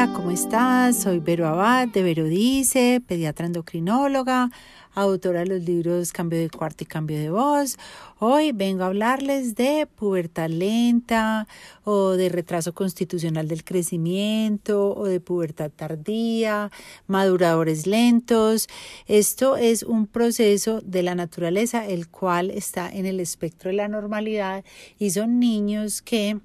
Hola, ¿cómo estás? Soy Vero Abad de Vero Dice, pediatra endocrinóloga, autora de los libros Cambio de cuarto y Cambio de voz. Hoy vengo a hablarles de pubertad lenta o de retraso constitucional del crecimiento o de pubertad tardía, maduradores lentos. Esto es un proceso de la naturaleza el cual está en el espectro de la normalidad y son niños que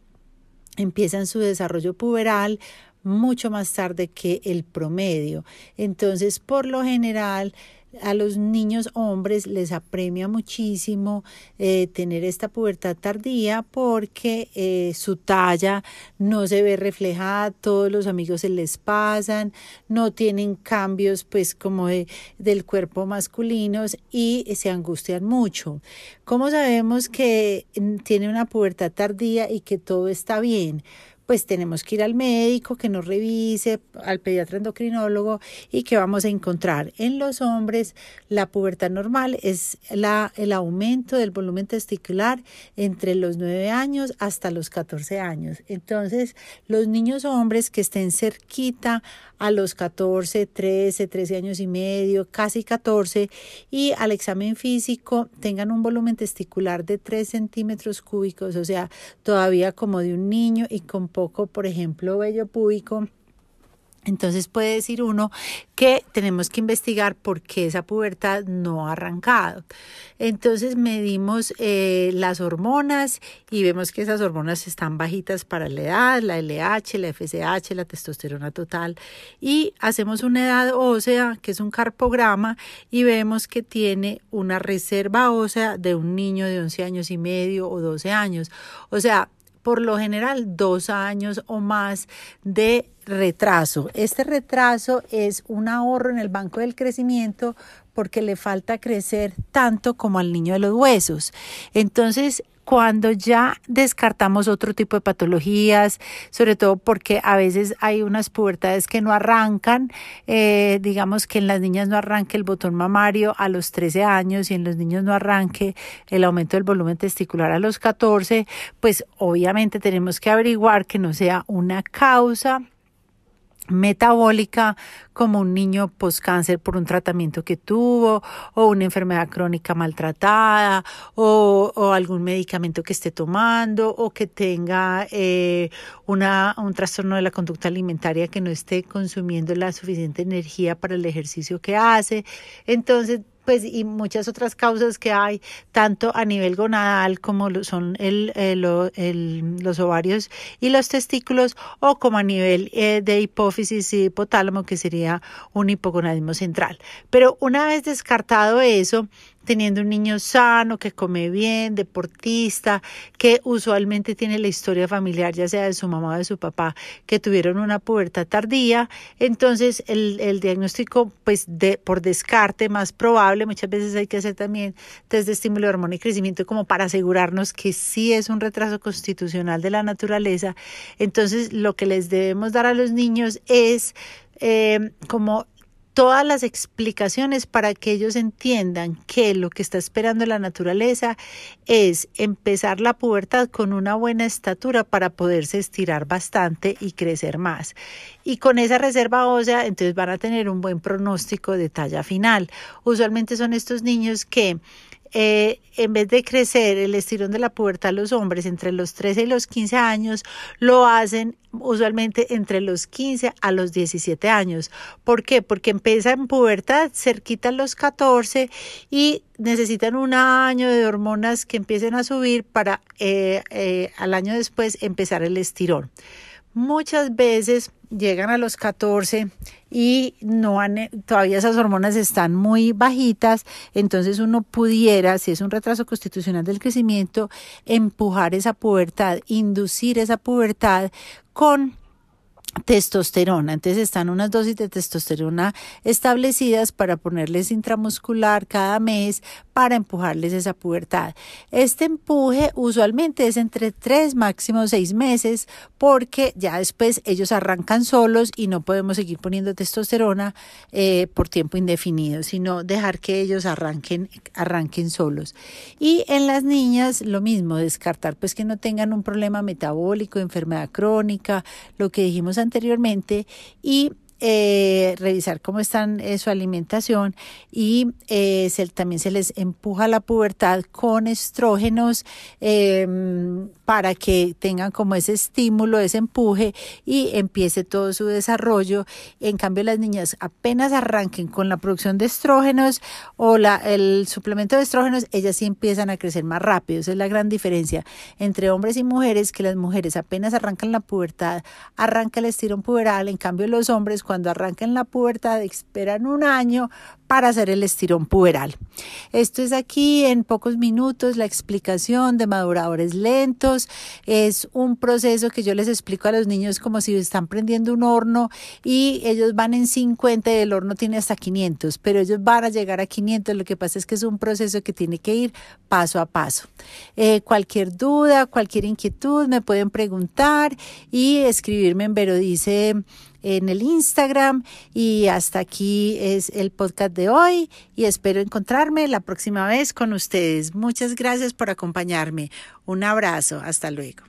empiezan su desarrollo puberal mucho más tarde que el promedio. Entonces, por lo general, a los niños hombres les apremia muchísimo eh, tener esta pubertad tardía porque eh, su talla no se ve reflejada, todos los amigos se les pasan, no tienen cambios pues como de, del cuerpo masculinos y se angustian mucho. ¿Cómo sabemos que mm, tiene una pubertad tardía y que todo está bien? Pues tenemos que ir al médico que nos revise, al pediatra endocrinólogo y que vamos a encontrar. En los hombres, la pubertad normal es la, el aumento del volumen testicular entre los 9 años hasta los 14 años. Entonces, los niños hombres que estén cerquita a los 14, 13, 13 años y medio, casi 14, y al examen físico tengan un volumen testicular de 3 centímetros cúbicos, o sea, todavía como de un niño y con poco, por ejemplo, vello púbico entonces puede decir uno que tenemos que investigar por qué esa pubertad no ha arrancado. Entonces medimos eh, las hormonas y vemos que esas hormonas están bajitas para la edad, la LH, la FSH, la testosterona total. Y hacemos una edad ósea, que es un carpograma, y vemos que tiene una reserva ósea de un niño de 11 años y medio o 12 años. O sea, por lo general dos años o más de retraso. Este retraso es un ahorro en el banco del crecimiento porque le falta crecer tanto como al niño de los huesos. Entonces, cuando ya descartamos otro tipo de patologías, sobre todo porque a veces hay unas pubertades que no arrancan, eh, digamos que en las niñas no arranque el botón mamario a los 13 años y en los niños no arranque el aumento del volumen testicular a los 14, pues obviamente tenemos que averiguar que no sea una causa metabólica como un niño postcáncer por un tratamiento que tuvo o una enfermedad crónica maltratada o, o algún medicamento que esté tomando o que tenga eh, una, un trastorno de la conducta alimentaria que no esté consumiendo la suficiente energía para el ejercicio que hace. Entonces pues y muchas otras causas que hay, tanto a nivel gonadal como son el, el, los ovarios y los testículos, o como a nivel eh, de hipófisis y hipotálamo, que sería un hipogonadismo central. Pero una vez descartado eso, teniendo un niño sano, que come bien, deportista, que usualmente tiene la historia familiar, ya sea de su mamá o de su papá, que tuvieron una pubertad tardía, entonces el, el diagnóstico, pues de, por descarte más probable, muchas veces hay que hacer también test de estímulo de hormona y crecimiento como para asegurarnos que sí es un retraso constitucional de la naturaleza. Entonces lo que les debemos dar a los niños es eh, como todas las explicaciones para que ellos entiendan que lo que está esperando la naturaleza es empezar la pubertad con una buena estatura para poderse estirar bastante y crecer más. Y con esa reserva ósea, entonces van a tener un buen pronóstico de talla final. Usualmente son estos niños que eh, en vez de crecer el estirón de la pubertad los hombres entre los 13 y los 15 años, lo hacen usualmente entre los 15 a los 17 años. ¿Por qué? Porque empieza en pubertad cerquita a los 14 y necesitan un año de hormonas que empiecen a subir para eh, eh, al año después empezar el estirón. Muchas veces llegan a los 14 y no han, todavía esas hormonas están muy bajitas, entonces uno pudiera, si es un retraso constitucional del crecimiento, empujar esa pubertad, inducir esa pubertad con testosterona. Entonces están unas dosis de testosterona establecidas para ponerles intramuscular cada mes para empujarles esa pubertad. Este empuje usualmente es entre tres, máximo seis meses, porque ya después ellos arrancan solos y no podemos seguir poniendo testosterona eh, por tiempo indefinido, sino dejar que ellos arranquen, arranquen solos. Y en las niñas lo mismo, descartar pues que no tengan un problema metabólico, enfermedad crónica, lo que dijimos anteriormente y eh, revisar cómo están eh, su alimentación y eh, también se les empuja la pubertad con estrógenos em, para que tengan como ese estímulo, ese empuje y empiece todo su desarrollo. En cambio, las niñas apenas arranquen con la producción de estrógenos o el suplemento de estrógenos, ellas sí empiezan a crecer más rápido. Esa es la gran diferencia entre hombres y mujeres, que las mujeres apenas arrancan la pubertad, arranca el estirón puberal, en cambio los hombres cuando arrancan la pubertad esperan un año para hacer el estirón puberal. Esto es aquí en pocos minutos la explicación de maduradores lentos. Es un proceso que yo les explico a los niños como si están prendiendo un horno y ellos van en 50 y el horno tiene hasta 500, pero ellos van a llegar a 500. Lo que pasa es que es un proceso que tiene que ir paso a paso. Eh, cualquier duda, cualquier inquietud me pueden preguntar y escribirme en Verodice en el Instagram y hasta aquí es el podcast de hoy y espero encontrarme la próxima vez con ustedes. Muchas gracias por acompañarme. Un abrazo. Hasta luego.